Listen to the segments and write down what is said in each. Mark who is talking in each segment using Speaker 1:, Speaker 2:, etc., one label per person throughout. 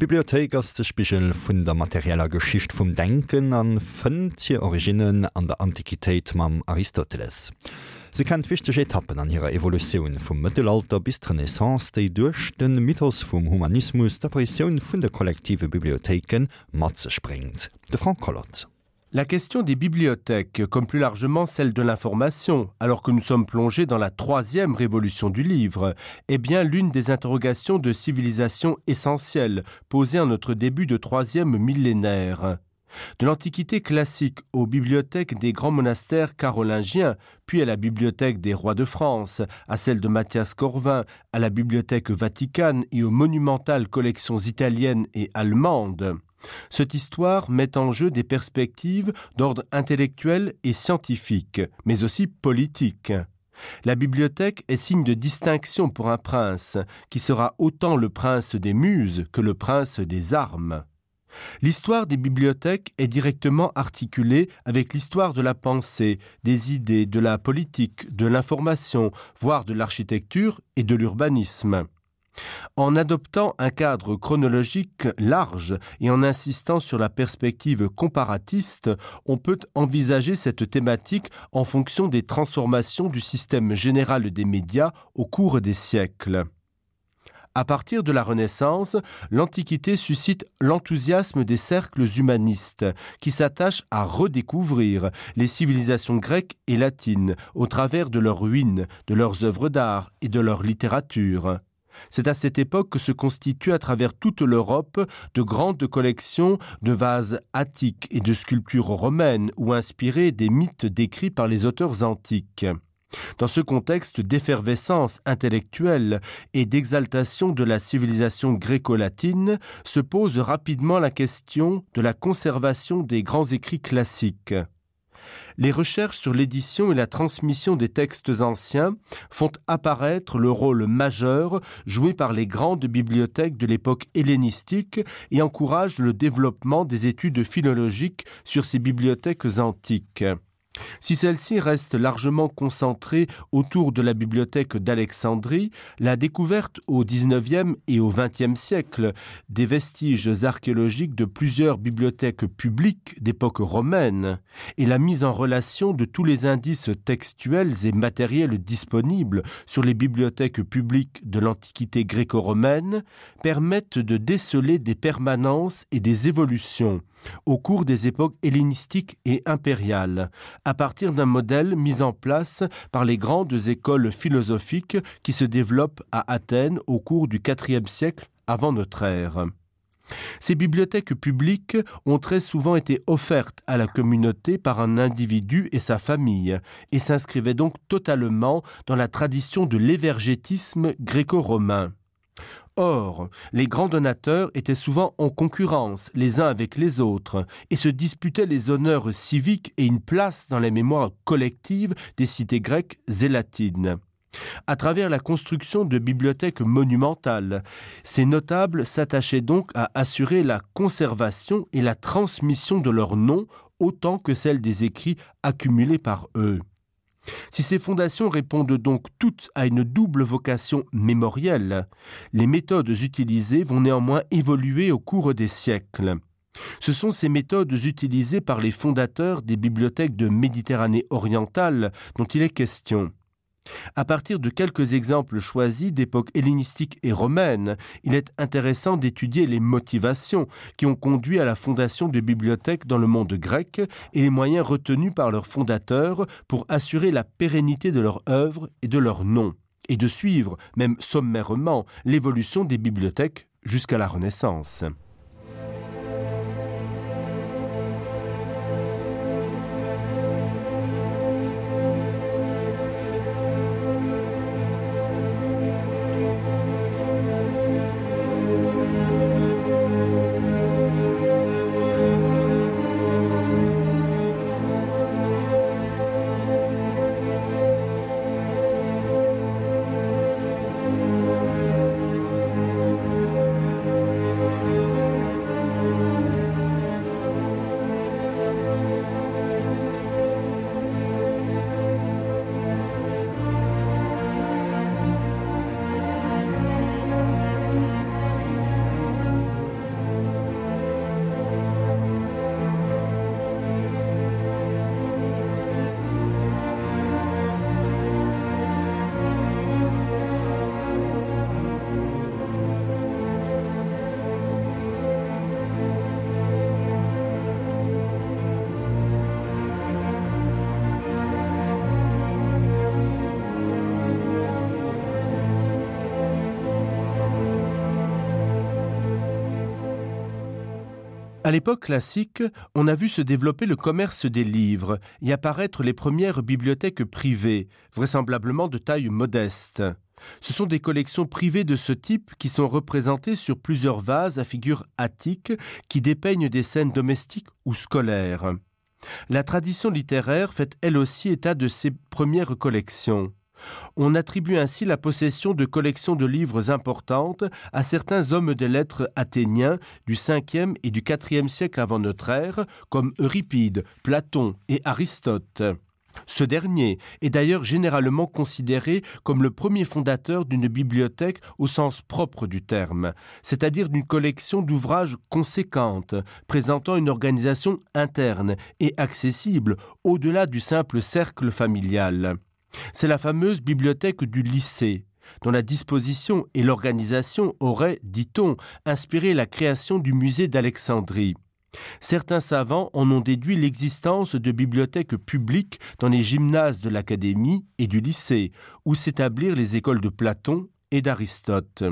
Speaker 1: Bibliothek as de Spichel vun der materieller Geschicht vum Denken an hier Originen an der Antiquitéit mam Aristoteles. Sie kennt wichtig Etappen an ihrer Evolution vum Mittelalter bis Renaissance déi durch den Mythos vum Humanismus der Pression vun der kollektive Bibliotheken Matze springt. De Frank Collot.
Speaker 2: La question des bibliothèques, comme plus largement celle de l'information, alors que nous sommes plongés dans la troisième révolution du livre, est bien l'une des interrogations de civilisation essentielles posées en notre début de troisième millénaire. De l'Antiquité classique aux bibliothèques des grands monastères carolingiens, puis à la bibliothèque des rois de France, à celle de Mathias Corvin, à la bibliothèque Vaticane et aux monumentales collections italiennes et allemandes, cette histoire met en jeu des perspectives d'ordre intellectuel et scientifique, mais aussi politique. La bibliothèque est signe de distinction pour un prince, qui sera autant le prince des muses que le prince des armes. L'histoire des bibliothèques est directement articulée avec l'histoire de la pensée, des idées, de la politique, de l'information, voire de l'architecture et de l'urbanisme. En adoptant un cadre chronologique large et en insistant sur la perspective comparatiste, on peut envisager cette thématique en fonction des transformations du système général des médias au cours des siècles. À partir de la Renaissance, l'Antiquité suscite l'enthousiasme des cercles humanistes qui s'attachent à redécouvrir les civilisations grecques et latines au travers de leurs ruines, de leurs œuvres d'art et de leur littérature. C'est à cette époque que se constituent à travers toute l'Europe de grandes collections de vases attiques et de sculptures romaines ou inspirées des mythes décrits par les auteurs antiques. Dans ce contexte d'effervescence intellectuelle et d'exaltation de la civilisation gréco-latine se pose rapidement la question de la conservation des grands écrits classiques les recherches sur l'édition et la transmission des textes anciens font apparaître le rôle majeur joué par les grandes bibliothèques de l'époque hellénistique et encouragent le développement des études philologiques sur ces bibliothèques antiques. Si celle-ci reste largement concentrée autour de la bibliothèque d'Alexandrie, la découverte au XIXe et au XXe siècle des vestiges archéologiques de plusieurs bibliothèques publiques d'époque romaine et la mise en relation de tous les indices textuels et matériels disponibles sur les bibliothèques publiques de l'Antiquité gréco-romaine permettent de déceler des permanences et des évolutions au cours des époques hellénistiques et impériales, à partir d'un modèle mis en place par les grandes écoles philosophiques qui se développent à Athènes au cours du IVe siècle avant notre ère. Ces bibliothèques publiques ont très souvent été offertes à la communauté par un individu et sa famille, et s'inscrivaient donc totalement dans la tradition de l'évergétisme gréco-romain. Or, les grands donateurs étaient souvent en concurrence les uns avec les autres et se disputaient les honneurs civiques et une place dans les mémoires collectives des cités grecques et latines. À travers la construction de bibliothèques monumentales, ces notables s'attachaient donc à assurer la conservation et la transmission de leurs noms autant que celle des écrits accumulés par eux. Si ces fondations répondent donc toutes à une double vocation mémorielle, les méthodes utilisées vont néanmoins évoluer au cours des siècles. Ce sont ces méthodes utilisées par les fondateurs des bibliothèques de Méditerranée orientale dont il est question. À partir de quelques exemples choisis d'époque hellénistique et romaine, il est intéressant d'étudier les motivations qui ont conduit à la fondation de bibliothèques dans le monde grec et les moyens retenus par leurs fondateurs pour assurer la pérennité de leur œuvre et de leur nom, et de suivre, même sommairement, l'évolution des bibliothèques jusqu'à la Renaissance. À l'époque classique, on a vu se développer le commerce des livres et apparaître les premières bibliothèques privées, vraisemblablement de taille modeste. Ce sont des collections privées de ce type qui sont représentées sur plusieurs vases à figures attiques qui dépeignent des scènes domestiques ou scolaires. La tradition littéraire fait elle aussi état de ces premières collections. On attribue ainsi la possession de collections de livres importantes à certains hommes des lettres athéniens du 5e et du 4e siècle avant notre ère, comme Euripide, Platon et Aristote. Ce dernier est d'ailleurs généralement considéré comme le premier fondateur d'une bibliothèque au sens propre du terme, c'est-à-dire d'une collection d'ouvrages conséquentes, présentant une organisation interne et accessible au-delà du simple cercle familial. C'est la fameuse bibliothèque du lycée, dont la disposition et l'organisation auraient, dit-on, inspiré la création du musée d'Alexandrie. Certains savants en ont déduit l'existence de bibliothèques publiques dans les gymnases de l'académie et du lycée, où s'établirent les écoles de Platon et d'Aristote.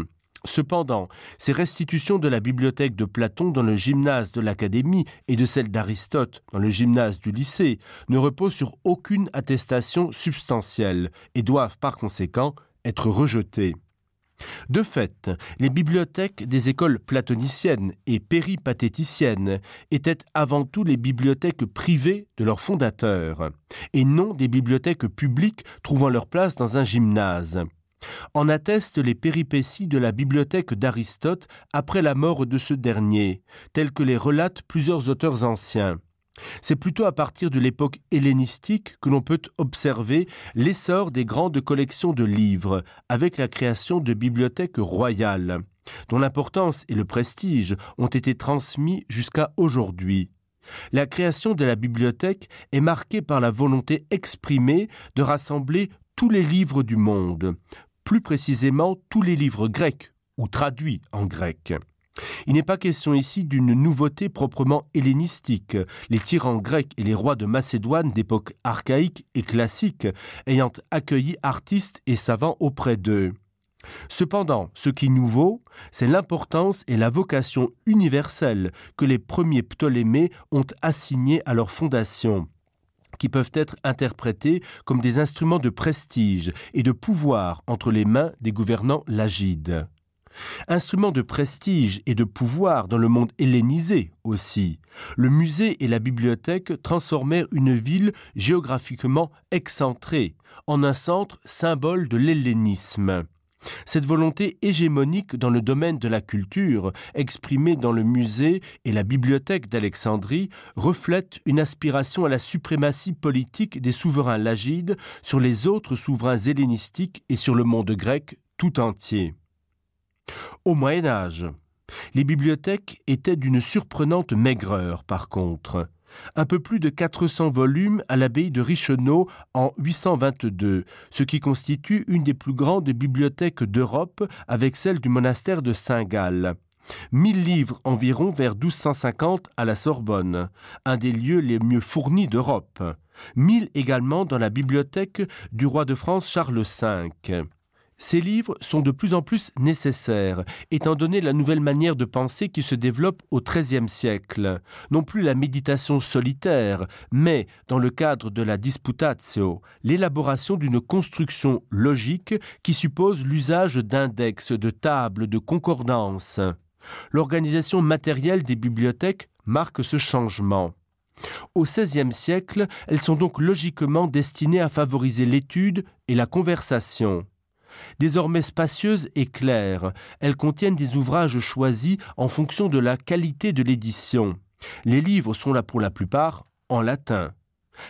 Speaker 2: Cependant, ces restitutions de la bibliothèque de Platon dans le gymnase de l'Académie et de celle d'Aristote dans le gymnase du lycée ne reposent sur aucune attestation substantielle et doivent par conséquent être rejetées. De fait, les bibliothèques des écoles platoniciennes et péripatéticiennes étaient avant tout les bibliothèques privées de leurs fondateurs, et non des bibliothèques publiques trouvant leur place dans un gymnase. En attestent les péripéties de la bibliothèque d'Aristote après la mort de ce dernier, tels que les relatent plusieurs auteurs anciens. C'est plutôt à partir de l'époque hellénistique que l'on peut observer l'essor des grandes collections de livres, avec la création de bibliothèques royales, dont l'importance et le prestige ont été transmis jusqu'à aujourd'hui. La création de la bibliothèque est marquée par la volonté exprimée de rassembler tous les livres du monde, plus précisément tous les livres grecs ou traduits en grec. Il n'est pas question ici d'une nouveauté proprement hellénistique, les tyrans grecs et les rois de Macédoine d'époque archaïque et classique ayant accueilli artistes et savants auprès d'eux. Cependant, ce qui est nouveau, c'est l'importance et la vocation universelle que les premiers Ptolémées ont assigné à leur fondation qui peuvent être interprétés comme des instruments de prestige et de pouvoir entre les mains des gouvernants lagides. Instruments de prestige et de pouvoir dans le monde hellénisé aussi, le musée et la bibliothèque transformèrent une ville géographiquement excentrée en un centre symbole de l'hellénisme. Cette volonté hégémonique dans le domaine de la culture, exprimée dans le musée et la bibliothèque d'Alexandrie, reflète une aspiration à la suprématie politique des souverains lagides sur les autres souverains hellénistiques et sur le monde grec tout entier. Au Moyen Âge, les bibliothèques étaient d'une surprenante maigreur par contre un peu plus de 400 volumes à l'abbaye de Richeneau en 822, ce qui constitue une des plus grandes bibliothèques d'Europe avec celle du monastère de Saint-Gall. 1000 livres environ vers 1250 à la Sorbonne, un des lieux les mieux fournis d'Europe. 1000 également dans la bibliothèque du roi de France Charles V. Ces livres sont de plus en plus nécessaires, étant donné la nouvelle manière de penser qui se développe au XIIIe siècle, non plus la méditation solitaire, mais, dans le cadre de la disputatio, l'élaboration d'une construction logique qui suppose l'usage d'index, de tables, de concordances. L'organisation matérielle des bibliothèques marque ce changement. Au XVIe siècle, elles sont donc logiquement destinées à favoriser l'étude et la conversation. Désormais spacieuses et claires, elles contiennent des ouvrages choisis en fonction de la qualité de l'édition. Les livres sont là pour la plupart en latin.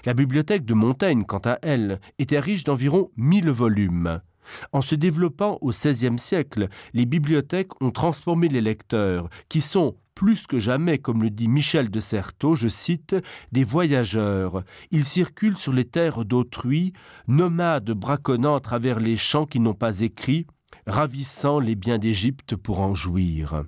Speaker 2: La bibliothèque de Montaigne, quant à elle, était riche d'environ 1000 volumes. En se développant au XVIe siècle, les bibliothèques ont transformé les lecteurs, qui sont, plus que jamais, comme le dit Michel de Certeau, je cite, des voyageurs. Ils circulent sur les terres d'autrui, nomades braconnant à travers les champs qui n'ont pas écrit, ravissant les biens d'Égypte pour en jouir.